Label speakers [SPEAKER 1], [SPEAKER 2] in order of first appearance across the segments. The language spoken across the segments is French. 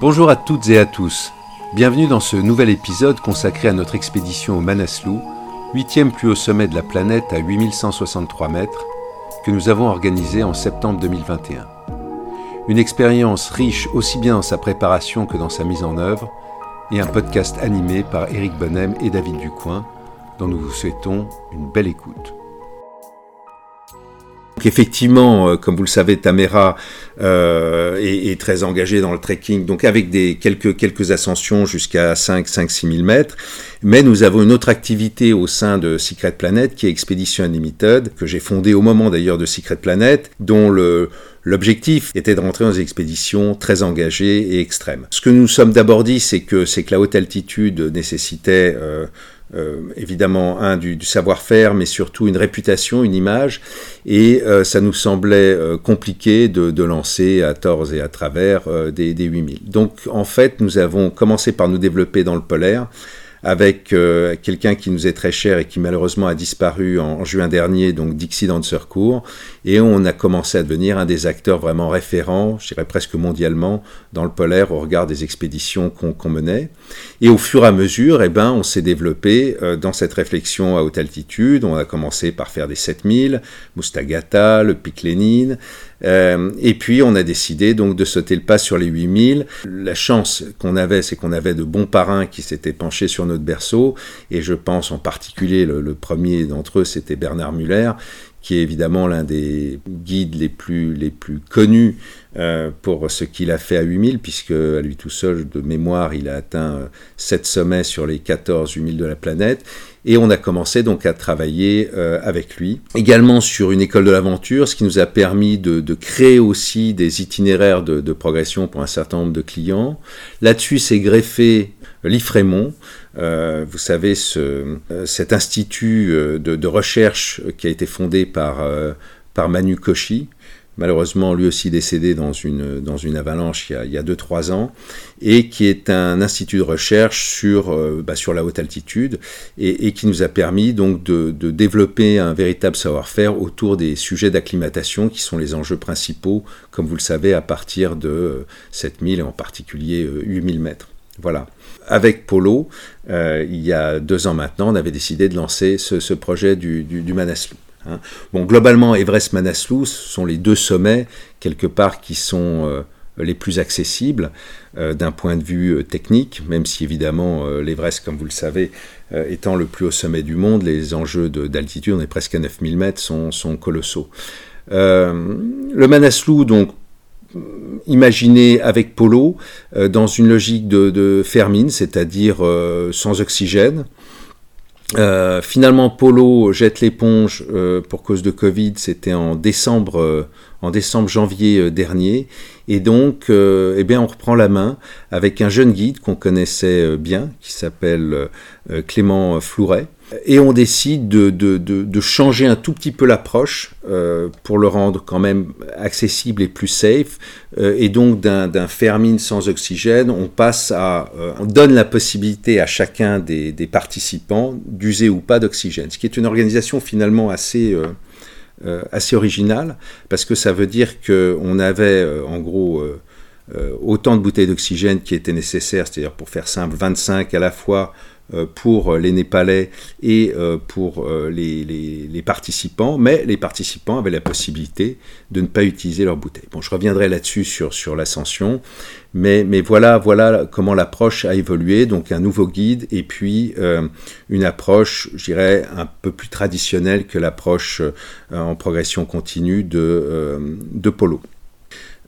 [SPEAKER 1] Bonjour à toutes et à tous. Bienvenue dans ce nouvel épisode consacré à notre expédition au Manaslu, huitième plus haut sommet de la planète à 8163 mètres, que nous avons organisé en septembre 2021. Une expérience riche aussi bien dans sa préparation que dans sa mise en œuvre, et un podcast animé par Éric Bonnem et David Ducoin, dont nous vous souhaitons une belle écoute. Effectivement, euh, comme vous le savez, Tamera euh, est, très engagé dans le trekking, donc avec des quelques, ascensions jusqu'à 5 5 6 000 mètres. Mais nous avons une autre activité au sein de Secret Planet qui est Expedition Unlimited, que j'ai fondée au moment d'ailleurs de Secret Planet, dont L'objectif était de rentrer dans des expéditions très engagées et extrêmes. Ce que nous sommes d'abord dit, c'est que, c'est que la haute altitude nécessitait euh, euh, évidemment un du, savoir-faire, mais surtout une réputation, une image, et euh, ça nous semblait compliqué de, lancer à tort et à travers des, des 8000. Donc en fait, nous avons commencé par nous développer dans le polaire avec euh, quelqu'un qui nous est très cher et qui malheureusement a disparu en, juin dernier, donc Dixie Dancer Court, et on a commencé à devenir un des acteurs vraiment référents, je dirais presque mondialement, dans le polaire au regard des expéditions qu'on menait. Et au fur et à mesure, eh ben, on s'est développé euh, dans cette réflexion à haute altitude. On a commencé par faire des 7000, Mustagata, le Pic Lénine, euh, et puis on a décidé donc de sauter le pas sur les 8000. La chance qu'on avait, c'est qu'on avait de bons parrains qui s'étaient penchés sur notre berceau, et je pense en particulier le premier d'entre eux, c'était Bernard Muller, qui est évidemment l'un des guides les plus, les plus connus euh, pour ce qu'il a fait à 8000, puisque à lui tout seul, de mémoire, il a atteint 7 sommets sur les 14 8000 de la planète. Et on a commencé donc à travailler euh, avec lui. Également sur une école de l'aventure, ce qui nous a permis de, créer aussi des itinéraires de, progression pour un certain nombre de clients. Là-dessus, c'est greffé l'IFREMONT, euh, vous savez, euh, cet institut euh, de, recherche qui a été fondé par, par Manu Koshi, malheureusement lui aussi décédé dans une, dans une avalanche il y a 2-3 ans, et qui est un institut de recherche sur, bah, sur la haute altitude, et, qui nous a permis donc de développer un véritable savoir-faire autour des sujets d'acclimatation qui sont les enjeux principaux, comme vous le savez, à partir de 7000 et en particulier 8000 mètres. Voilà. Avec Polo, euh, il y a deux ans maintenant, on avait décidé de lancer ce, projet du, du, Manaslu. Hein. Bon, globalement, Everest-Manaslu, sont les deux sommets, quelque part, qui sont euh, les plus accessibles euh, d'un point de vue technique, même si évidemment l'Everest, comme vous le savez, étant le plus haut sommet du monde, les enjeux d'altitude, on est presque à 9000 mètres, sont, sont colossaux. le Manaslu, donc, imaginé avec Polo euh, dans une logique de, fermine, c'est-à-dire euh, sans oxygène. Euh, finalement, Polo jette l'éponge pour cause de Covid. C'était en décembre, en décembre janvier dernier, et donc, eh bien, on reprend la main avec un jeune guide qu'on connaissait bien, qui s'appelle Clément Flouret, et on décide de, de, de, changer un tout petit peu l'approche euh, pour le rendre quand même accessible et plus safe. Euh, et donc d'un fermine sans oxygène, on passe à, euh, on donne la possibilité à chacun des, des participants d'user ou pas d'oxygène, ce qui est une organisation finalement assez assez originale parce que ça veut dire que on avait en gros autant de bouteilles d'oxygène qui étaient nécessaires, c'est-à-dire pour faire simple 25 à la fois pour les Népalais et euh, pour euh, les, participants, mais les participants avaient la possibilité de ne pas utiliser leur bouteille. Bon, je reviendrai là-dessus sur, sur l'ascension, mais, mais voilà, voilà comment l'approche a évolué, donc un nouveau guide et puis une approche, je dirais, un peu plus traditionnelle que l'approche en progression continue de, de Polo.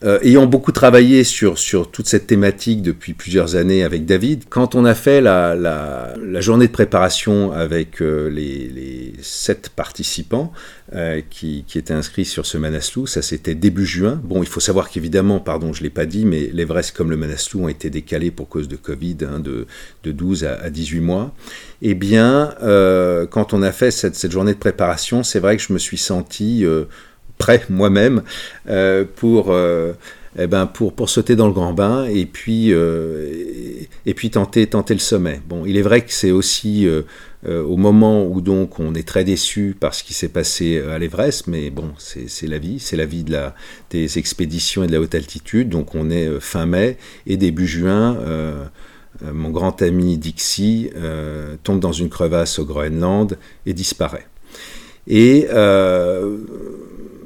[SPEAKER 1] Euh, ayant beaucoup travaillé sur, sur toute cette thématique depuis plusieurs années avec David, quand on a fait la, la, journée de préparation avec euh, les, les, sept participants euh, qui, qui, étaient inscrits sur ce Manaslu, ça c'était début juin. Bon, il faut savoir qu'évidemment, pardon, je ne l'ai pas dit, mais l'Everest comme le Manaslu ont été décalés pour cause de Covid hein, de, de 12 à, à, 18 mois. Eh bien, quand on a fait cette, cette journée de préparation, c'est vrai que je me suis senti moi-même euh, pour, euh, eh ben pour, pour sauter dans le grand bain et puis, euh, et, puis tenter, tenter le sommet. Bon, il est vrai que c'est aussi au moment où donc on est très déçu par ce qui s'est passé à l'Everest, mais bon, c'est la vie, c'est la vie de la, des expéditions et de la haute altitude. Donc on est fin mai et début juin. mon grand ami Dixie tombe dans une crevasse au Groenland et disparaît. Et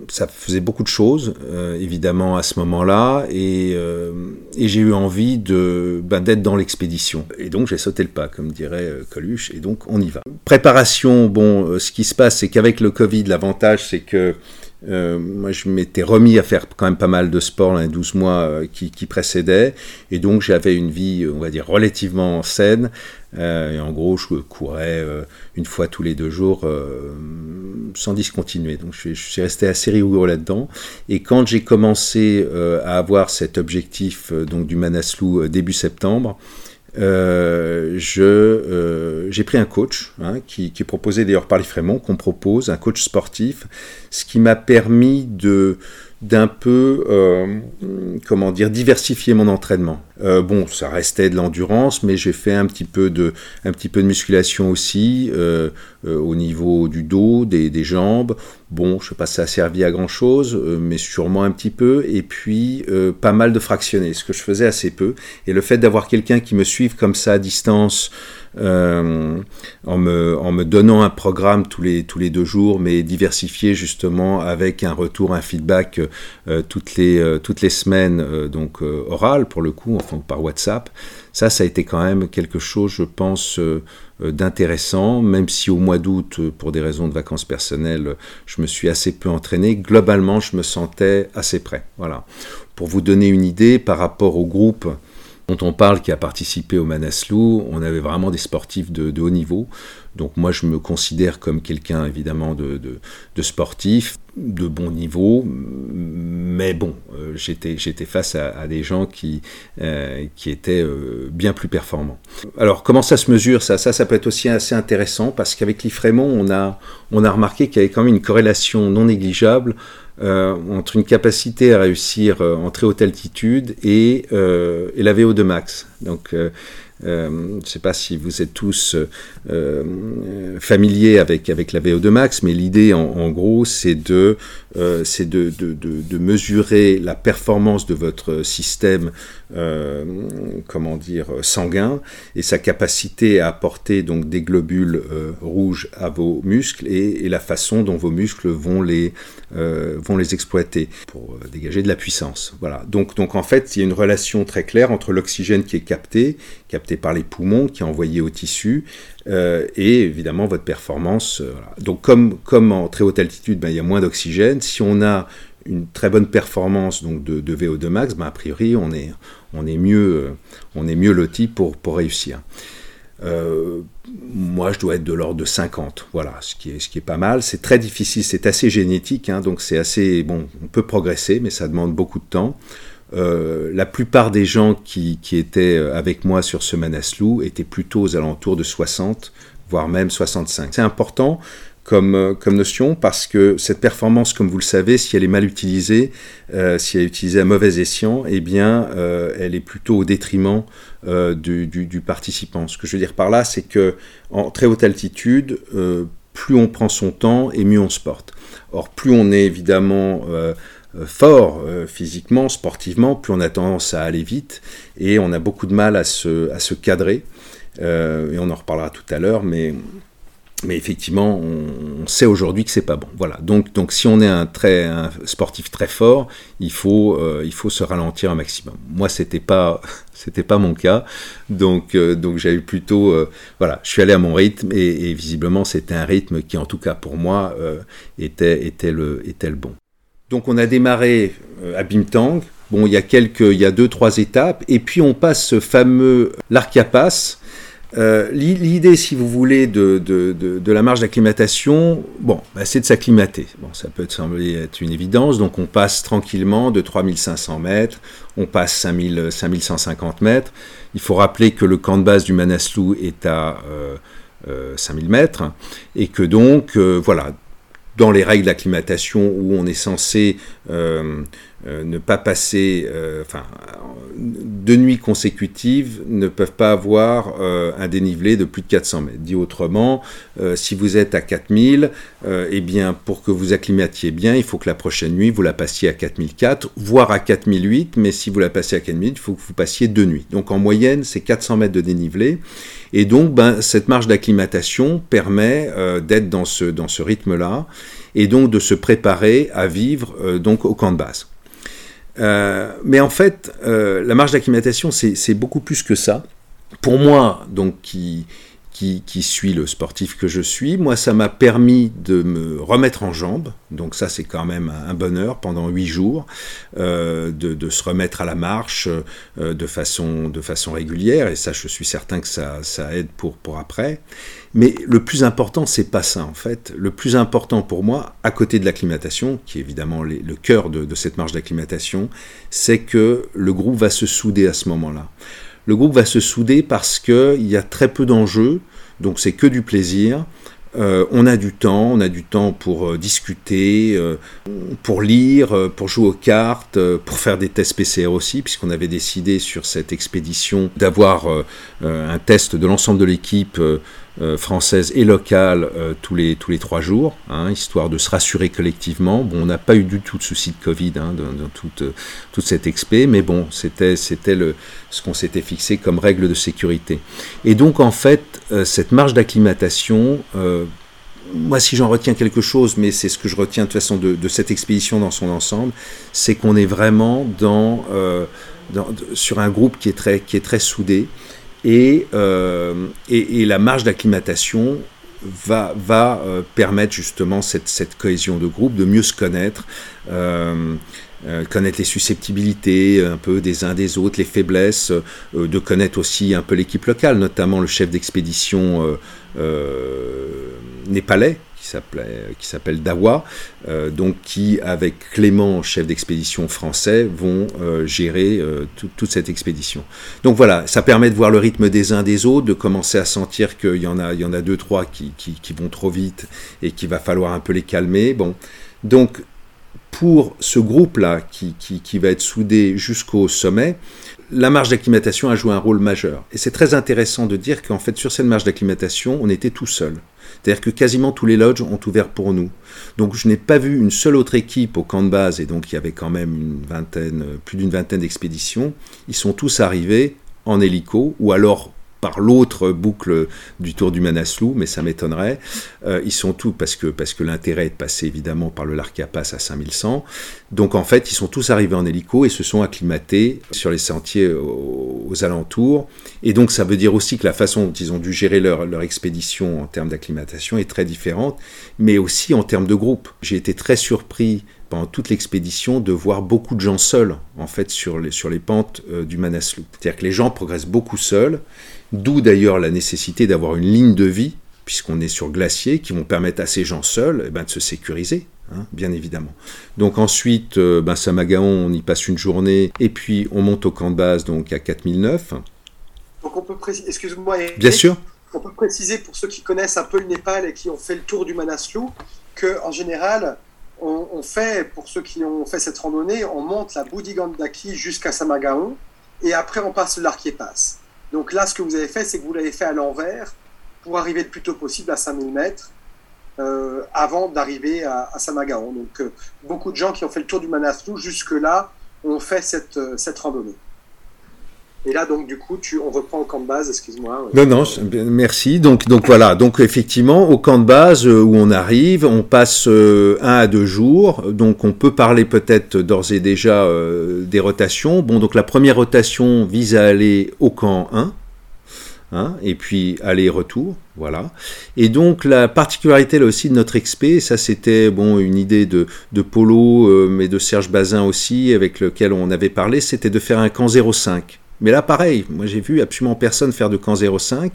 [SPEAKER 1] ça faisait beaucoup de choses, euh, évidemment, à ce moment-là, et, euh, j'ai eu envie de ben, d'être dans l'expédition. Et donc j'ai sauté le pas, comme dirait euh, Coluche, et donc on y va. Préparation, bon, ce qui se passe, c'est qu'avec le Covid, l'avantage, c'est que euh, moi, je m'étais remis à faire quand même pas mal de sport dans les 12 mois euh, qui, qui, précédaient, et donc j'avais une vie, on va dire, relativement saine. Euh, et en gros, je courais euh, une fois tous les deux jours euh, sans discontinuer. Donc, je, je, suis resté assez rigoureux là-dedans. Et quand j'ai commencé à avoir cet objectif donc du Manaslu début septembre, euh, je, euh, j'ai pris un coach hein, qui, qui, proposé d'ailleurs par les qu'on propose, un coach sportif, ce qui m'a permis de, d'un peu, euh, comment dire, diversifier mon entraînement. Euh, bon, ça restait de l'endurance, mais j'ai fait un petit peu de, un petit peu de musculation aussi euh, au niveau du dos, des, des, jambes. Bon, je sais pas si ça a servi à grand chose, mais sûrement un petit peu. Et puis pas mal de fractionnés, ce que je faisais assez peu. Et le fait d'avoir quelqu'un qui me suive comme ça à distance. Euh, en, me, donnant un programme tous les, tous les deux jours, mais diversifié justement avec un retour, un feedback euh, toutes, les, euh, toutes les semaines, donc oral pour le coup, enfin par WhatsApp. Ça, ça a été quand même quelque chose, je pense, d'intéressant, même si au mois d'août, pour des raisons de vacances personnelles, je me suis assez peu entraîné. Globalement, je me sentais assez prêt. Voilà. Pour vous donner une idée par rapport au groupe dont on parle qui a participé au Manaslu, on avait vraiment des sportifs de, haut niveau. Donc moi je me considère comme quelqu'un évidemment de, sportif, de bon niveau, mais bon, euh, j'étais, face à, des gens qui, euh, étaient euh, bien plus performants. Alors comment ça se mesure? Ça, ça, ça peut être aussi assez intéressant parce qu'avec l'IFREMON, on a, on a remarqué qu'il y avait quand même une corrélation non négligeable euh, entre une capacité à réussir euh, en très haute altitude et, euh, et la VO2 max. Donc, je ne sais pas si vous êtes tous familiers avec, avec la VO2 max, mais l'idée en, gros, c'est de, de, de, de, mesurer la performance de votre système comment dire, sanguin et sa capacité à apporter donc, des globules rouges à vos muscles et, la façon dont vos muscles vont les, vont les exploiter pour dégager de la puissance. Voilà. Donc, donc en fait, il y a une relation très claire entre l'oxygène qui est capté, capté par les poumons, qui est envoyé au tissu, euh, et évidemment votre performance. Euh. Donc comme, comme en très haute altitude, ben, il y a moins d'oxygène. Si on a une très bonne performance donc de, de VO2 max, ben, a priori on est, on est mieux, euh, on est mieux loti pour, réussir. Euh, moi, je dois être de l'ordre de 50, voilà, ce qui est, ce qui est pas mal. C'est très difficile, c'est assez génétique, hein, donc c'est assez bon. On peut progresser, mais ça demande beaucoup de temps. Euh, la plupart des gens qui, qui, étaient avec moi sur ce Manaslu étaient plutôt aux alentours de 60, voire même 65. C'est important comme, comme notion parce que cette performance, comme vous le savez, si elle est mal utilisée, euh, si elle est utilisée à mauvais escient, eh bien, euh, elle est plutôt au détriment euh, du, participant. Ce que je veux dire par là, c'est que en très haute altitude, euh, plus on prend son temps et mieux on se porte. Or, plus on est évidemment euh, fort euh, physiquement, sportivement, plus on a tendance à aller vite et on a beaucoup de mal à se, à se cadrer. Euh, et on en reparlera tout à l'heure, mais, mais effectivement, on, sait aujourd'hui que c'est pas bon. Voilà. Donc, donc, si on est un, très, sportif très fort, il faut, euh, il faut se ralentir un maximum. Moi, c'était pas, c'était pas mon cas, donc, euh, donc j'avais plutôt, euh, voilà, je suis allé à mon rythme et, et visiblement, c'était un rythme qui, en tout cas pour moi, était, était le, était le bon. Donc on a démarré euh, à Bimtang, Bon, il y a quelques, il y a deux, trois étapes, et puis on passe ce fameux l'Archiapas. Euh, L'idée, si vous voulez, de, de, de, la marge d'acclimatation, bon, bah, c'est de s'acclimater. Bon, ça peut sembler être une évidence. Donc, on passe tranquillement de 3500 mètres, on passe 5000, 5150 mètres. Il faut rappeler que le camp de base du Manaslu est à euh, euh, 5000 mètres et que donc, euh, voilà, dans les règles d'acclimatation où on est censé euh, euh, ne pas passer, euh, enfin, deux nuits consécutives ne peuvent pas avoir euh, un dénivelé de plus de 400 mètres. Dit autrement, si vous êtes à 4000, euh, eh bien, pour que vous acclimatiez bien, il faut que la prochaine nuit, vous la passiez à 4004, voire à 4008, mais si vous la passez à 4008, il faut que vous passiez deux nuits. Donc en moyenne, c'est 400 mètres de dénivelé. Et donc, ben, cette marge d'acclimatation permet d'être dans ce, dans ce rythme-là et donc de se préparer à vivre donc au camp de base. Euh, mais en fait, euh, la marge d'acclimatation, c'est beaucoup plus que ça. Pour moi, donc, qui, qui, suis le sportif que je suis, moi, ça m'a permis de me remettre en jambes. Donc ça, c'est quand même un bonheur pendant huit jours, euh, de, se remettre à la marche de, façon, de façon régulière. Et ça, je suis certain que ça, ça aide pour, pour après. Mais le plus important, c'est pas ça en fait. Le plus important pour moi, à côté de l'acclimatation, qui est évidemment le cœur de, cette marge d'acclimatation, c'est que le groupe va se souder à ce moment-là. Le groupe va se souder parce qu'il y a très peu d'enjeux, donc c'est que du plaisir. Euh, on a du temps, on a du temps pour euh, discuter, euh, pour lire, pour jouer aux cartes, pour faire des tests PCR aussi, puisqu'on avait décidé sur cette expédition d'avoir un test de l'ensemble de l'équipe euh, française et locale euh, tous, les, tous les trois jours, hein, histoire de se rassurer collectivement. Bon, on n'a pas eu du tout de souci de Covid hein, dans, toute, euh, toute cette expé, mais bon, c'était ce qu'on s'était fixé comme règle de sécurité. Et donc, en fait, cette marge d'acclimatation, moi, si j'en retiens quelque chose, mais c'est ce que je retiens de toute façon de, cette expédition dans son ensemble, c'est qu'on est vraiment dans, sur un groupe qui est très, qui est très soudé. Et, euh, et, la marge d'acclimatation va, euh, permettre justement cette, cohésion de groupe, de mieux se connaître, euh, connaître les susceptibilités un peu des uns des autres, les faiblesses, de connaître aussi un peu l'équipe locale, notamment le chef d'expédition népalais, qui s'appelle Dawa, euh, donc qui, avec Clément, chef d'expédition français, vont euh, gérer euh, tout, toute cette expédition. Donc voilà, ça permet de voir le rythme des uns des autres, de commencer à sentir qu'il y en a, y en a deux, trois qui, qui, vont trop vite et qu'il va falloir un peu les calmer. Bon, donc pour ce groupe-là qui, qui, va être soudé jusqu'au sommet, la marge d'acclimatation a joué un rôle majeur. Et c'est très intéressant de dire qu'en fait, sur cette marge d'acclimatation, on était tout seul. C'est-à-dire que quasiment tous les lodges ont ouvert pour nous. Donc je n'ai pas vu une seule autre équipe au camp de base, et donc il y avait quand même une vingtaine, plus d'une vingtaine d'expéditions. Ils sont tous arrivés en hélico, ou alors par l'autre boucle du Tour du Manaslu, mais ça m'étonnerait. Euh, ils sont tous, parce que, parce que l'intérêt est de passer évidemment par le Larkia Pass à 5100. Donc en fait, ils sont tous arrivés en hélico et se sont acclimatés sur les sentiers aux, aux alentours. Et donc ça veut dire aussi que la façon dont ils ont dû gérer leur, leur expédition en termes d'acclimatation est très différente, mais aussi en termes de groupe. J'ai été très surpris pendant toute l'expédition de voir beaucoup de gens seuls en fait sur les, sur les pentes euh, du Manaslu. C'est-à-dire que les gens progressent beaucoup seuls, d'où d'ailleurs la nécessité d'avoir une ligne de vie, puisqu'on est sur glacier, qui vont permettre à ces gens seuls eh ben, de se sécuriser. Hein, bien évidemment. Donc ensuite, euh, ben, Samagaon, on y passe une journée, et puis on monte au camp de base, donc à 4009.
[SPEAKER 2] Donc on peut préciser, excuse-moi,
[SPEAKER 1] bien sûr.
[SPEAKER 2] On peut préciser pour ceux qui connaissent un peu le Népal et qui ont fait le tour du Manaslu, que en général, on, on, fait, pour ceux qui ont fait cette randonnée, on monte la Boudigandaki jusqu'à Samagaon et après on passe Pass. Donc là, ce que vous avez fait, c'est que vous l'avez fait à l'envers pour arriver le plus tôt possible à 5000 mètres euh, avant d'arriver à, à, Samagaon. Donc euh, beaucoup de gens qui ont fait le tour du Manaslu jusque-là ont fait cette, euh, cette randonnée. Et là, donc, du coup, on reprend au camp de base, excuse-moi.
[SPEAKER 1] Non, non, merci. Donc, donc voilà. Donc, effectivement, au camp de base euh, où on arrive, on passe euh, un à deux jours. Donc, on peut parler peut-être d'ores et déjà euh, des rotations. Bon, donc la première rotation vise à aller au camp 1. Hein, et puis aller-retour, voilà. Et donc la particularité là aussi de notre expé, ça c'était bon une idée de, de Polo, mais de Serge Bazin aussi, avec lequel on avait parlé, c'était de faire un camp 05. Mais là, pareil, moi j'ai vu absolument personne faire de camp 05.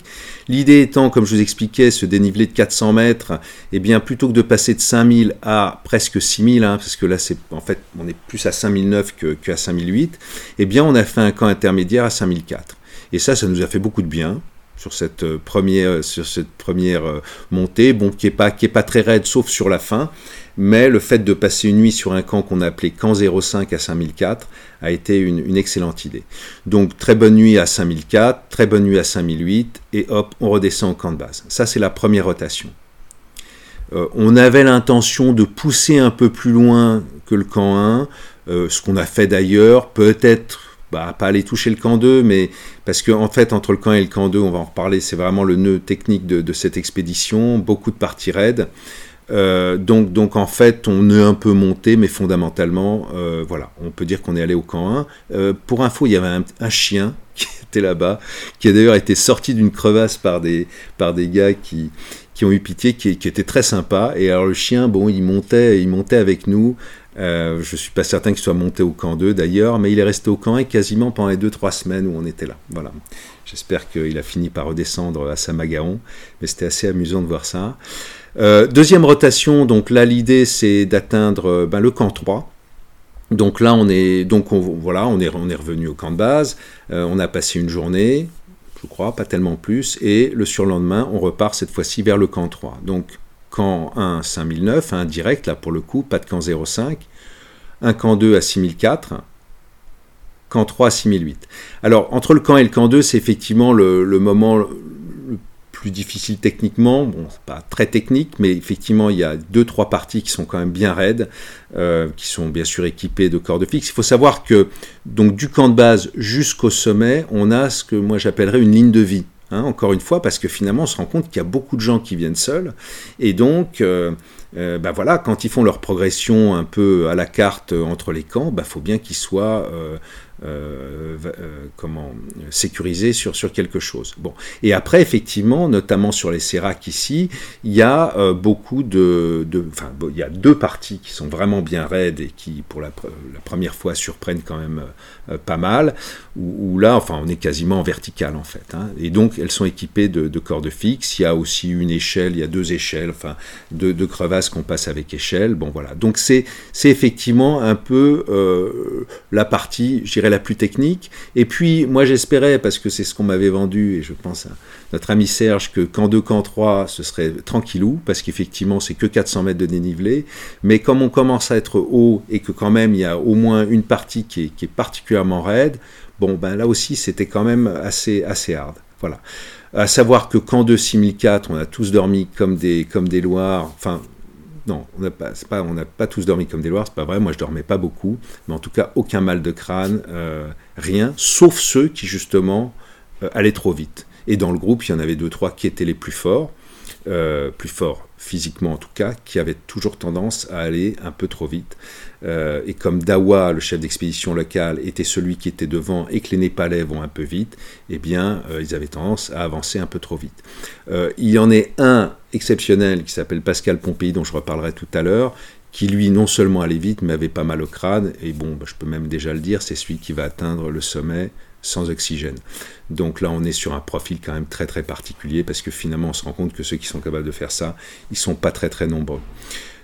[SPEAKER 1] L'idée étant, comme je vous expliquais, ce dénivelé de 400 mètres, et eh bien plutôt que de passer de 5000 à presque 6000, hein, parce que là c'est en fait on est plus à 5009 que, que à 5008, eh bien on a fait un camp intermédiaire à 5004. Et ça, ça nous a fait beaucoup de bien sur cette euh, première, euh, sur cette première euh, montée, bon, qui n'est pas, qui est pas très raide, sauf sur la fin. Mais le fait de passer une nuit sur un camp qu'on a appelé camp 05 à 5004 a été une, excellente idée. Donc très bonne nuit à 5004, très bonne nuit à 5008, et hop, on redescend au camp de base. Ça, c'est la première rotation. on avait l'intention de pousser un peu plus loin que le camp 1, ce qu'on a fait d'ailleurs, peut-être bah, pas aller toucher le camp 2, mais parce qu'en en fait, entre le camp et le camp 2, on va en reparler, c'est vraiment le nœud technique de, cette expédition, beaucoup de parties raides. Euh, donc, donc en fait, on est un peu monté, mais fondamentalement, euh, voilà, on peut dire qu'on est allé au camp 1. Euh, pour info, il y avait un, chien qui était là-bas, qui a d'ailleurs été sorti d'une crevasse par des, par des gars qui, qui ont eu pitié, qui, qui était très sympa. Et alors le chien, bon, il montait, il montait avec nous. Je ne suis pas certain qu'il soit monté au camp 2 d'ailleurs, mais il est resté au camp 1 quasiment pendant les 2-3 semaines où on était là. Voilà. J'espère qu'il a fini par redescendre à Samagaon, mais c'était assez amusant de voir ça. Euh, deuxième rotation, donc là l'idée c'est d'atteindre euh, ben, le camp 3. Donc là on est, donc voilà, on est, revenu au camp de base, on a passé une journée, je crois, pas tellement plus, et le surlendemain on repart cette fois-ci vers le camp 3. Donc camp 1 5009, un direct, là pour le coup, pas de camp 05, un camp 2 à 6004, camp 3 à 6008. Alors, entre le camp et le camp 2, c'est effectivement le, moment plus difficile techniquement. Bon, pas très technique, mais effectivement, il y a deux, trois parties qui sont quand même bien raides, euh, qui sont bien sûr équipées de cordes fixes. Il faut savoir que, donc, du camp de base jusqu'au sommet, on a ce que moi j'appellerais une ligne de vie. Hein, encore une fois, parce que finalement, on se rend compte qu'il y a beaucoup de gens qui viennent seuls, et donc, euh, euh, bah voilà, quand ils font leur progression un peu à la carte entre les camps, il bah, faut bien qu'ils soient euh, euh, comment sécuriser sur, sur quelque chose. Bon. Et après, effectivement, notamment sur les séracs ici, il y a euh, beaucoup de, de enfin, il y a deux parties qui sont vraiment bien raides et qui, pour la, première fois, surprennent quand même pas mal. Où, là, enfin, on est quasiment en vertical en fait. Hein. Et donc, elles sont équipées de, de, cordes fixes. Il y a aussi une échelle, il y a deux échelles, enfin, deux crevasses qu'on passe avec échelle. Bon, voilà. Donc, c'est effectivement un peu la partie, je dirais, la plus technique. Et puis, moi, j'espérais, parce que c'est ce qu'on m'avait vendu, et je pense à notre ami Serge, que qu'en 2, qu'en 3, ce serait tranquillou, parce qu'effectivement, c'est que 400 mètres de dénivelé. Mais comme on commence à être haut et que quand même, il y a au moins une partie qui est, qui est particulièrement raide, bon, ben là aussi, c'était quand même assez, assez hard. Voilà. À savoir que qu'en 2 6004, on a tous dormi comme des, comme des Loirs, enfin, non, on n'a pas, tous dormi comme des loirs, c'est pas vrai, moi je dormais pas beaucoup, mais en tout cas aucun mal de crâne, euh, rien, sauf ceux qui justement euh, allaient trop vite. Et dans le groupe, il y en avait deux, trois qui étaient les plus forts, euh, plus forts physiquement en tout cas, qui avaient toujours tendance à aller un peu trop vite. Euh, et comme Dawa, le chef d'expédition locale, était celui qui était devant et que les Népalais vont un peu vite, eh bien, euh, ils avaient tendance à avancer un peu trop vite. Il y en est un exceptionnel qui s'appelle Pascal Pompéi, dont je reparlerai tout à l'heure, qui lui non seulement allait vite, mais avait pas mal au crâne, et bon, bah, je peux même déjà le dire, c'est celui qui va atteindre le sommet sans oxygène. Donc là, on est sur un profil quand même très très particulier, parce que finalement, on se rend compte que ceux qui sont capables de faire ça, ils sont pas très très nombreux.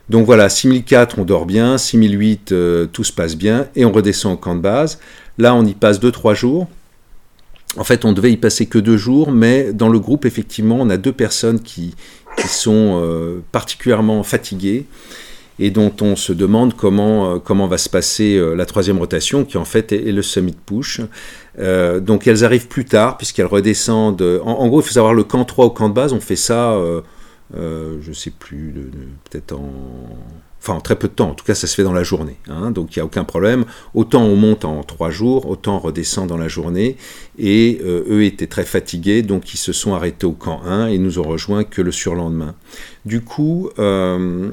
[SPEAKER 1] Donc voilà, 6004, on dort bien, 6008, euh, tout se passe bien, et on redescend au camp de base. Là, on y passe 2-3 jours. En fait, on devait y passer que 2 jours, mais dans le groupe, effectivement, on a deux personnes qui, sont euh, particulièrement fatiguées et dont on se demande comment, euh, comment va se passer la troisième rotation, qui en fait est, le summit push. donc elles arrivent plus tard, puisqu'elles redescendent. En, gros, il faut savoir, le camp 3 au camp de base, on fait ça euh, je sais plus, peut-être en... Enfin, en très peu de temps, en tout cas, ça se fait dans la journée. Hein, donc, il n'y a aucun problème. Autant on monte en trois jours, autant on redescend dans la journée. Et euh, eux étaient très fatigués, donc ils se sont arrêtés au camp 1 et nous ont rejoints que le surlendemain. Du coup, euh,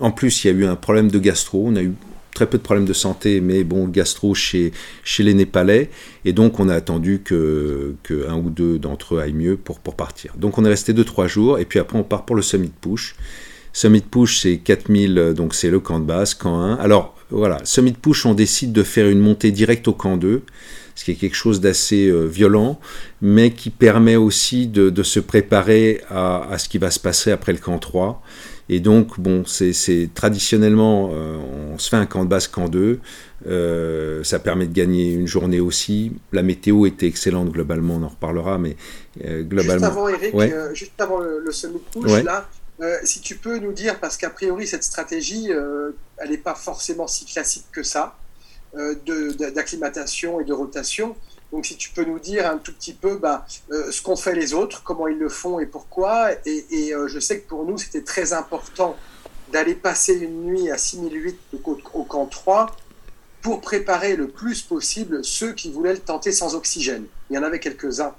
[SPEAKER 1] en plus, il y a eu un problème de gastro. On a eu très peu de problèmes de santé, mais bon, gastro chez, chez les Népalais. Et donc, on a attendu que, un ou deux d'entre eux aillent mieux pour, pour partir. Donc, on est resté 2-3 jours, et puis après, on part pour le Summit Push. Summit Push, c'est 4000, donc c'est le camp de base, camp 1. Alors, voilà, Summit Push, on décide de faire une montée directe au camp 2 ce qui est quelque chose d'assez euh, violent, mais qui permet aussi de, se préparer à, à, ce qui va se passer après le camp 3. Et donc, bon, c'est traditionnellement, euh, on se fait un camp de base, camp 2. Euh, ça permet de gagner une journée aussi. La météo était excellente globalement, on en reparlera, mais euh, globalement.
[SPEAKER 2] Juste avant, Eric, juste avant le, le semi push, là, si tu peux nous dire, parce qu'a priori, cette stratégie, elle n'est pas forcément si classique que ça, d'acclimatation et de rotation. Donc si tu peux nous dire un tout petit peu bah, euh, ce qu'ont fait les autres, comment ils le font et pourquoi. Et, euh, je sais que pour nous, c'était très important d'aller passer une nuit à 6008 au, au camp 3 pour préparer le plus possible ceux qui voulaient le tenter sans oxygène. Il y en avait quelques-uns.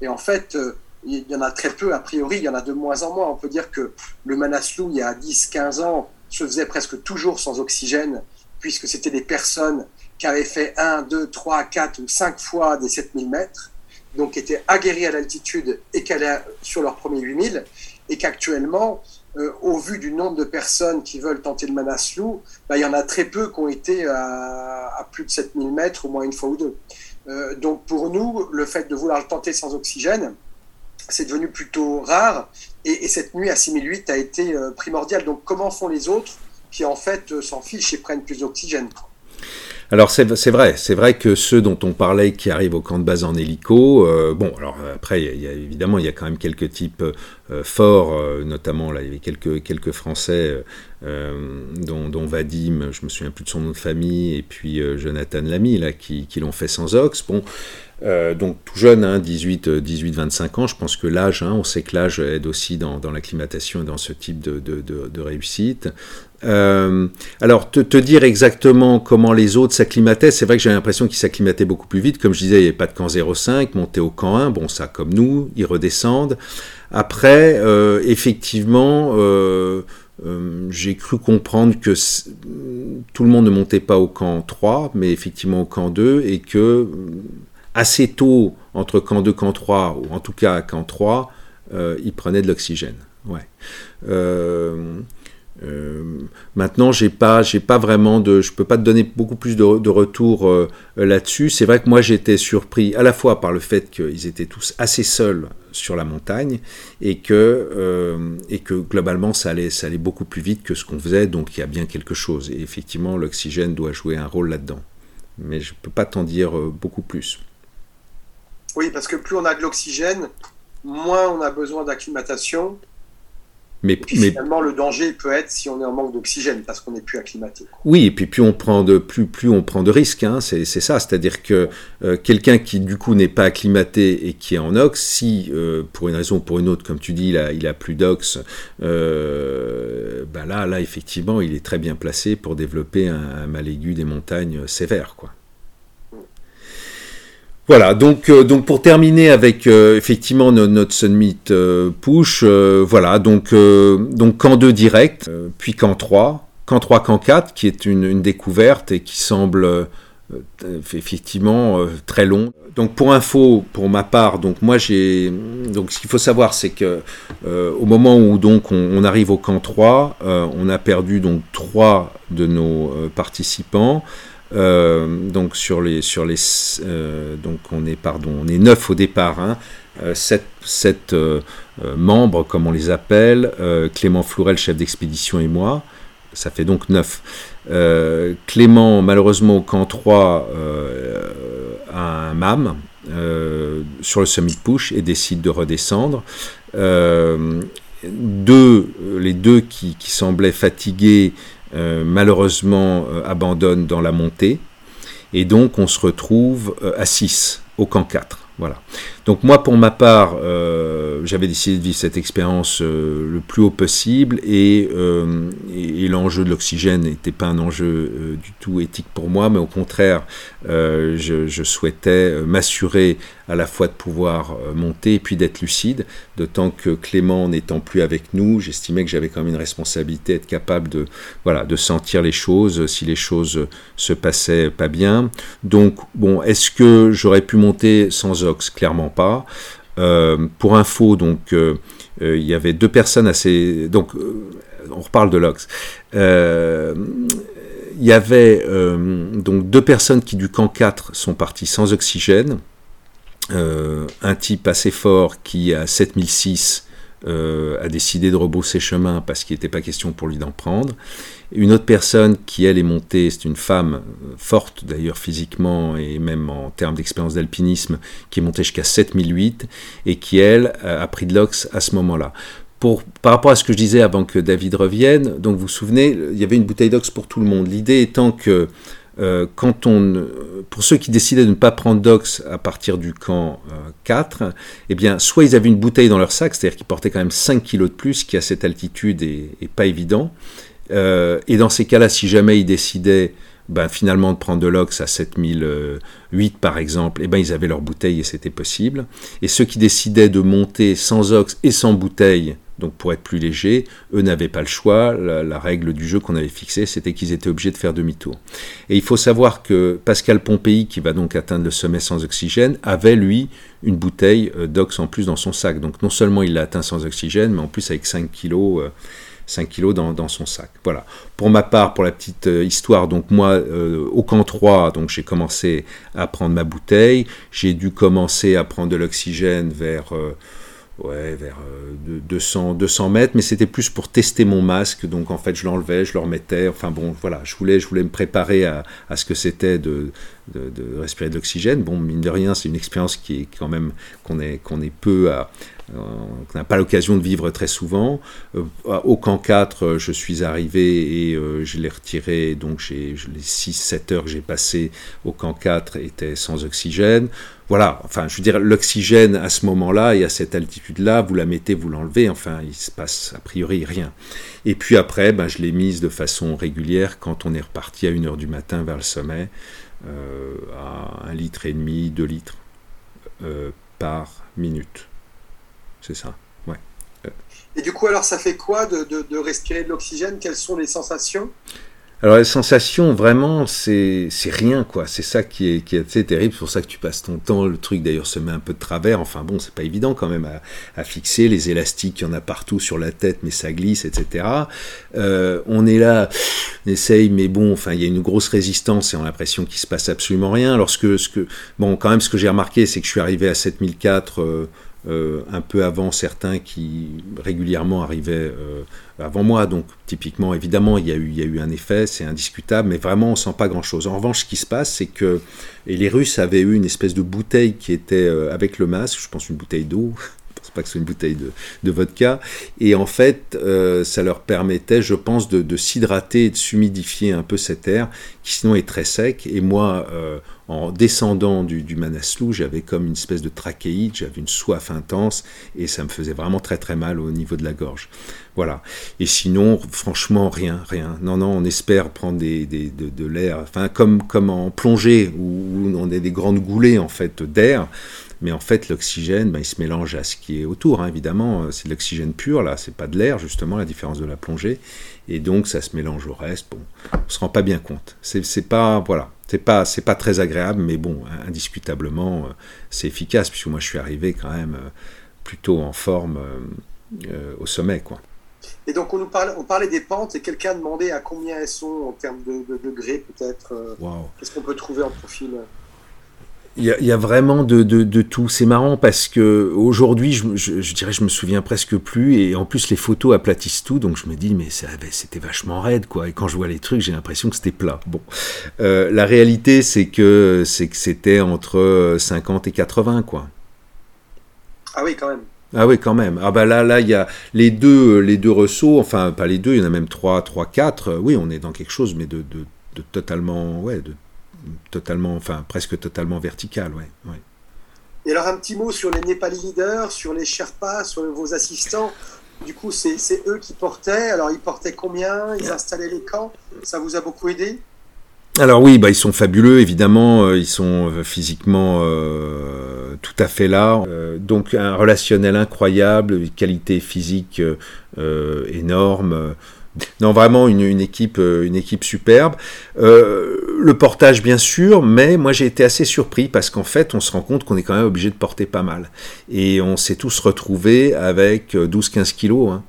[SPEAKER 2] Et en fait, euh, il y en a très peu, a priori, il y en a de moins en moins. On peut dire que le Manaslu, il y a 10-15 ans, se faisait presque toujours sans oxygène, puisque c'était des personnes qui avaient fait 1, 2, 3, 4 ou 5 fois des 7000 mètres, donc étaient aguerris à l'altitude et qui allaient sur leur premier 8000, et qu'actuellement, euh, au vu du nombre de personnes qui veulent tenter le Manaslu, bah, il y en a très peu qui ont été à, plus de 7000 mètres, au moins une fois ou deux. Euh, donc pour nous, le fait de vouloir le tenter sans oxygène, c'est devenu plutôt rare, et, cette nuit à 6008 a été euh, primordiale. Donc comment font les autres qui en fait s'en fichent et prennent plus d'oxygène
[SPEAKER 1] alors c'est vrai, c'est vrai que ceux dont on parlait qui arrivent au camp de base en hélico, euh, bon, alors après, évidemment, il y a quand même quelques types euh, forts, euh, notamment là, il y avait quelques, quelques Français, dont, dont, Vadim, je me souviens plus de son nom de famille, et puis Jonathan Lamy, là, qui, qui l'ont fait sans ox. Bon, euh, donc tout jeune, hein, 18, 18, 25 ans, je pense que l'âge, hein, on sait que l'âge aide aussi dans, l'acclimatation et dans ce type de, réussite. Euh, alors te, dire exactement comment les autres s'acclimataient, c'est vrai que j'ai l'impression qu'ils s'acclimataient beaucoup plus vite. Comme je disais, il n'y avait pas de camp 05, monter au camp 1, bon ça comme nous, ils redescendent. Après, euh, effectivement, euh, euh, j'ai cru comprendre que tout le monde ne montait pas au camp 3, mais effectivement au camp 2, et que assez tôt, entre camp 2 camp 3, ou en tout cas camp 3, euh, il prenait de l'oxygène. Ouais. Euh, euh, maintenant, j'ai pas, j'ai pas vraiment de, je peux pas te donner beaucoup plus de, de retours euh, là-dessus. C'est vrai que moi j'étais surpris à la fois par le fait qu'ils étaient tous assez seuls sur la montagne et que, et que globalement ça allait, ça allait beaucoup plus vite que ce qu'on faisait. Donc il y a bien quelque chose. Et effectivement, l'oxygène doit jouer un rôle là-dedans. Mais je peux pas t'en dire beaucoup plus.
[SPEAKER 2] Oui, parce que plus on a de l'oxygène, moins on a besoin d'acclimatation. Mais, finalement, le danger peut être si on est en manque d'oxygène parce qu'on n'est plus acclimaté.
[SPEAKER 1] Oui, et puis plus on prend de plus, plus on prend de risques, hein, c'est ça. C'est-à-dire que euh, quelqu'un qui du coup n'est pas acclimaté et qui est en ox, si euh, pour une raison ou pour une autre, comme tu dis, il a, il a plus d'ox, euh, ben là, là effectivement, il est très bien placé pour développer un, un mal aigu des montagnes sévères, quoi. Voilà, donc, euh, donc pour terminer avec euh, effectivement notre, Summit euh, Push, voilà, donc, donc camp 2 direct, puis camp 3, camp 3, camp 4, qui est une, découverte et qui semble effectivement très long. Donc pour info, pour ma part, donc moi j'ai donc ce qu'il faut savoir c'est que au moment où donc on, arrive au camp 3, on a perdu donc trois de nos participants. Euh, donc sur les sur les euh, donc on est pardon on est neuf au départ hein, euh, sept, sept membres comme on les appelle Clément Flourel chef d'expédition et moi. Ça fait donc neuf. Clément malheureusement au camp 3 a un MAM sur le summit push et décide de redescendre. Deux les deux qui, qui semblaient fatigués malheureusement euh, abandonne dans la montée. Et donc on se retrouve euh, à 6 au camp 4. Voilà. Donc moi, pour ma part, euh, j'avais décidé de vivre cette expérience euh, le plus haut possible et, euh, et, l'enjeu de l'oxygène n'était pas un enjeu du tout éthique pour moi, mais au contraire, je, je, souhaitais m'assurer à la fois de pouvoir monter et puis d'être lucide, d'autant que Clément n'étant plus avec nous, j'estimais que j'avais quand même une responsabilité, être capable de, voilà, de sentir les choses, si les choses se passaient pas bien. Donc, bon, est-ce que j'aurais pu monter sans ox? Clairement pas. Euh, pour info, donc euh, euh, il y avait deux personnes assez. Donc, on reparle de l'ox. Il y avait donc deux personnes qui du camp 4 sont parties sans oxygène. Un type assez fort qui à 7006 a décidé de rebrousser chemin parce qu'il n'était pas question pour lui d'en prendre. Une autre personne qui, elle, est montée, c'est une femme euh, forte d'ailleurs physiquement et même en termes d'expérience d'alpinisme, qui est montée jusqu'à 7008 et qui, elle, a pris de l'ox à ce moment-là. Par rapport à ce que je disais avant que David revienne, donc vous vous souvenez, il y avait une bouteille d'ox pour tout le monde. L'idée étant que euh, quand on, pour ceux qui décidaient de ne pas prendre d'ox à partir du camp 4, euh, eh bien, soit ils avaient une bouteille dans leur sac, c'est-à-dire qu'ils portaient quand même 5 kilos de plus, qui à cette altitude est pas évident, euh, et dans ces cas-là, si jamais ils décidaient ben, finalement de prendre de l'ox à 7008 par exemple, et eh ben, ils avaient leur bouteille et c'était possible. Et ceux qui décidaient de monter sans ox et sans bouteille, donc pour être plus léger, eux n'avaient pas le choix. La, règle du jeu qu'on avait fixée, c'était qu'ils étaient obligés de faire demi-tour. Et il faut savoir que Pascal Pompéi, qui va donc atteindre le sommet sans oxygène, avait lui une bouteille euh, d'ox en plus dans son sac. Donc non seulement il l'a atteint sans oxygène, mais en plus avec 5 kilos. Euh, 5 kilos dans, son sac. Voilà. Pour ma part, pour la petite euh, histoire, donc moi, euh, au camp 3, donc j'ai commencé à prendre ma bouteille. J'ai dû commencer à prendre de l'oxygène vers, euh, ouais, vers 200, 200 mètres, mais c'était plus pour tester mon masque. Donc en fait, je l'enlevais, je le remettais. Enfin bon, voilà, je voulais, je voulais me préparer à, à ce que c'était de, de, respirer de l'oxygène. Bon, mine de rien, c'est une expérience qui est quand même qu'on est, qu'on est peu à euh, qu'on n'a pas l'occasion de vivre très souvent. Euh, au camp 4, euh, je suis arrivé et je l'ai retiré, donc les 6-7 heures que j'ai passées au camp 4 étaient sans oxygène. Voilà, enfin, je veux dire, l'oxygène à ce moment-là et à cette altitude-là, vous la mettez, vous l'enlevez, enfin, il se passe a priori rien. Et puis après, ben, je l'ai mise de façon régulière quand on est reparti à 1h du matin vers le sommet, à 1 litre et demi, 2 litres par minute. C'est ça, ouais.
[SPEAKER 2] Et du coup, alors, ça fait quoi de, respirer de l'oxygène? Quelles sont les sensations?
[SPEAKER 1] Alors les sensations, vraiment, c'est rien, quoi. C'est ça qui est, qui est assez terrible. C'est pour ça que tu passes ton temps. Le truc, d'ailleurs, se met un peu de travers. Enfin bon, c'est pas évident quand même à, fixer. Les élastiques, il y en a partout sur la tête, mais ça glisse, etc. Euh, on est là, essaye, mais bon, enfin, il y a une grosse résistance et on a l'impression qu'il se passe absolument rien. Lorsque, bon, quand même, ce que j'ai remarqué, c'est que je suis arrivé à 7004 euh, un peu avant certains qui régulièrement arrivaient euh, avant moi. Donc typiquement, évidemment, il y, a eu, un effet, c'est indiscutable, mais vraiment, on sent pas grand-chose. En revanche, ce qui se passe, c'est que et les Russes avaient eu une espèce de bouteille qui était euh, avec le masque, je pense une bouteille d'eau, pas que ce soit une bouteille de, vodka. Et en fait, euh, ça leur permettait, je pense, de, s'hydrater et de s'humidifier un peu cet air, qui sinon est très sec. Et moi, euh, en descendant du, du Manaslu, j'avais comme une espèce de trachéite, j'avais une soif intense, et ça me faisait vraiment très très mal au niveau de la gorge. Voilà. Et sinon, franchement, rien, rien. Non, non, on espère prendre des, de, l'air, enfin, comme, comme en plongée, où, où on a des grandes goulées, en fait, d'air. Mais en fait, l'oxygène, ben, il se mélange à ce qui est autour, hein, évidemment. C'est de l'oxygène pur, là, c'est pas de l'air, justement, la différence de la plongée. Et donc, ça se mélange au reste. Bon, on se rend pas bien compte. C'est pas, voilà, c'est pas, c'est pas très agréable, mais bon, indiscutablement, euh, c'est efficace, puisque moi, je suis arrivé quand même euh, plutôt en forme euh, au sommet, quoi.
[SPEAKER 2] Et donc, on, nous parlait, on parlait des pentes et quelqu'un a demandé à combien elles sont en termes de, degrés, peut-être. Qu'est-ce qu'on peut trouver en profil
[SPEAKER 1] il y, a, vraiment de, de, tout. C'est marrant parce que aujourd'hui, je, je, dirais, je me souviens presque plus. Et en plus, les photos aplatissent tout. Donc je me dis, mais c'était vachement raide, quoi. Et quand je vois les trucs, j'ai l'impression que c'était plat. Bon, euh, la réalité, c'est que c'est que c'était entre 50 et 80, quoi.
[SPEAKER 2] Ah oui, quand même.
[SPEAKER 1] Ah oui, quand même. Ah bah là, là, il y a les deux, les deux ressauts. Enfin, pas les deux. Il y en a même trois, trois, quatre. Oui, on est dans quelque chose, mais de, de, de totalement, ouais, de totalement, enfin presque totalement vertical, ouais. ouais.
[SPEAKER 2] Et alors un petit mot sur les Nepali leaders, sur les Sherpas, sur vos assistants. Du coup, c'est eux qui portaient. Alors, ils portaient combien? Ils installaient les camps? Ça vous a beaucoup aidé?
[SPEAKER 1] Alors oui, bah, ils sont fabuleux, évidemment, euh, ils sont euh, physiquement euh, tout à fait là. donc un relationnel incroyable, une qualité physique énorme. Non, vraiment une, équipe, une équipe superbe. Le portage, bien sûr, mais moi j'ai été assez surpris parce qu'en fait, on se rend compte qu'on est quand même obligé de porter pas mal. Et on s'est tous retrouvés avec 12-15 kilos. Hein.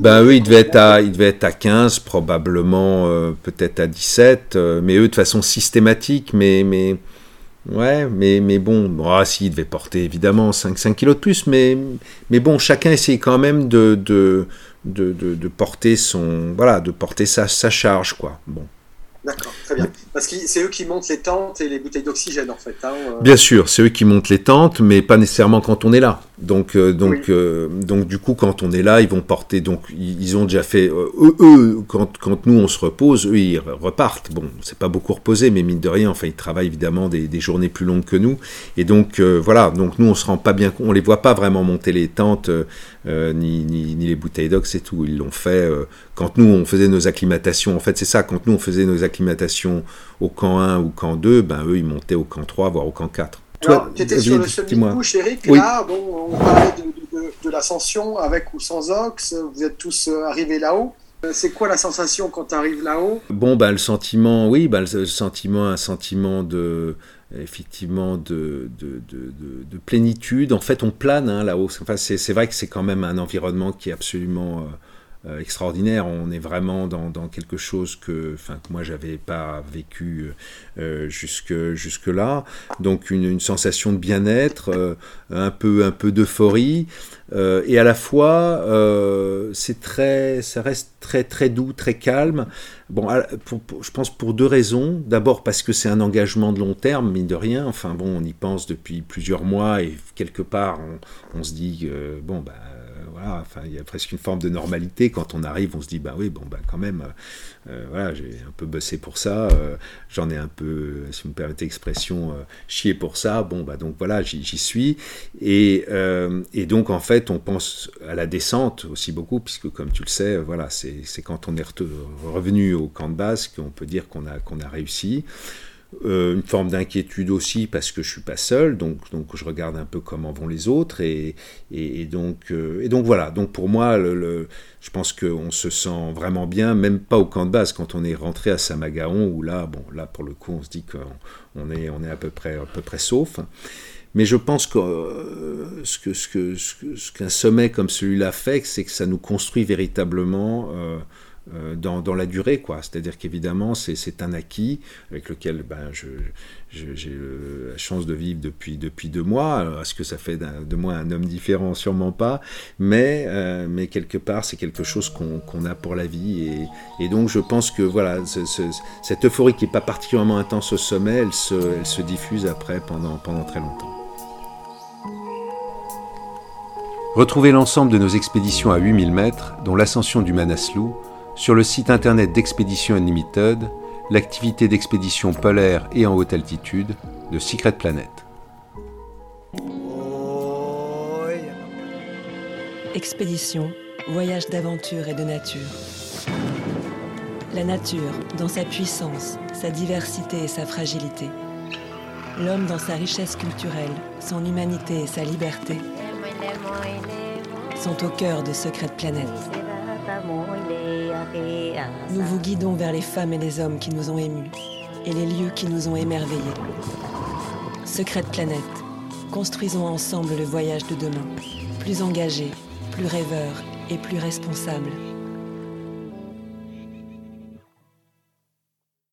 [SPEAKER 1] Ben eux, ils devaient être à, ils devaient être à 15, probablement euh, peut-être à 17, euh, mais eux de façon systématique, mais, mais, ouais, mais, mais bon, ah, si, ils devaient porter évidemment 5, 5 kilos de plus, mais, mais bon, chacun essayait quand même de, de, de, de, porter son, voilà, de porter sa, sa charge, quoi. Bon.
[SPEAKER 2] D'accord, très bien. Parce que c'est eux qui montent les tentes et les bouteilles d'oxygène, en fait. Hein,
[SPEAKER 1] euh. Bien sûr, c'est eux qui montent les tentes, mais pas nécessairement quand on est là. Donc, euh, donc, euh, donc, du coup, quand on est là, ils vont porter. Donc, ils ont déjà fait. eux, quand, quand, nous on se repose, eux, ils repartent. Bon, c'est pas beaucoup reposé, mais mine de rien, enfin, ils travaillent évidemment des, des journées plus longues que nous. Et donc, voilà. Donc, nous, on se rend pas bien. On les voit pas vraiment monter les tentes, ni, ni, ni, les bouteilles d'ox et tout. Ils l'ont fait quand nous on faisait nos acclimatations. En fait, c'est ça. Quand nous on faisait nos acclimatations au camp 1 ou camp 2, ben eux, ils montaient au camp 3, voire au camp 4.
[SPEAKER 2] Toi, tu étais sur le semi-couche, Eric. Là, bon, on parlait de, l'ascension avec ou sans ox. Vous êtes tous euh, arrivés là-haut. Euh, c'est quoi la sensation quand tu arrives là-haut?
[SPEAKER 1] Bon, ben, le sentiment, oui, ben, le sentiment, un sentiment de, effectivement, de, de, de, plénitude. En fait, on plane hein, là-haut. Enfin, c'est vrai que c'est quand même un environnement qui est absolument. Euh, extraordinaire. On est vraiment dans, quelque chose que, enfin, que moi j'avais pas vécu euh, jusque jusque là. Donc une, sensation de bien-être, euh, un peu un peu d'euphorie, et à la fois c'est très, ça reste très très doux, très calme. Bon, je pense pour deux raisons. D'abord parce que c'est un engagement de long terme, mine de rien. Enfin bon, on y pense depuis plusieurs mois et quelque part on, on se dit bon bah il y a presque une forme de normalité. Quand on arrive, on se dit, bah oui, bon, bah quand même, euh, voilà, j'ai un peu bossé pour ça, euh, j'en ai un peu, si vous me permettez l'expression, euh, chié pour ça, bon, bah donc voilà, j'y suis. Et, et, donc, en fait, on pense à la descente aussi beaucoup, puisque comme tu le sais, voilà, c'est quand on est revenu au camp de base qu'on peut dire qu'on a, qu'on a réussi. Euh, une forme d'inquiétude aussi parce que je suis pas seul, donc, donc je regarde un peu comment vont les autres et, et, donc, euh, et donc voilà. Donc pour moi, le, je pense qu'on se sent vraiment bien, même pas au camp de base quand on est rentré à Samagaon où là, bon, là pour le coup, on se dit qu'on est, on est à peu près, à peu près sauf. Mais je pense que euh, ce que ce que ce qu'un sommet comme celui-là fait, c'est que ça nous construit véritablement. Euh, dans, la durée, quoi. C'est-à-dire qu'évidemment, c'est un acquis avec lequel ben, j'ai la chance de vivre depuis, depuis deux mois. Est-ce que ça fait de moi un homme différent? Sûrement pas. Mais, euh, mais quelque part, c'est quelque chose qu'on a pour la vie. Et, donc, je pense que voilà, cette euphorie qui n'est pas particulièrement intense au sommet, elle se, elle se diffuse après pendant, pendant très longtemps. Retrouvez l'ensemble de nos expéditions à 8000 mètres, dont l'ascension du Manaslu, sur le site internet d'Expédition Unlimited, l'activité d'expédition polaire et en haute altitude de Secret Planet.
[SPEAKER 3] Expédition, voyage d'aventure et de nature. La nature, dans sa puissance, sa diversité et sa fragilité. L'homme dans sa richesse culturelle, son humanité et sa liberté sont au cœur de Secret Planet. Nous vous guidons vers les femmes et les hommes qui nous ont émus et les lieux qui nous ont émerveillés. Secrète planète, construisons ensemble le voyage de demain, plus engagé, plus rêveur et plus responsable.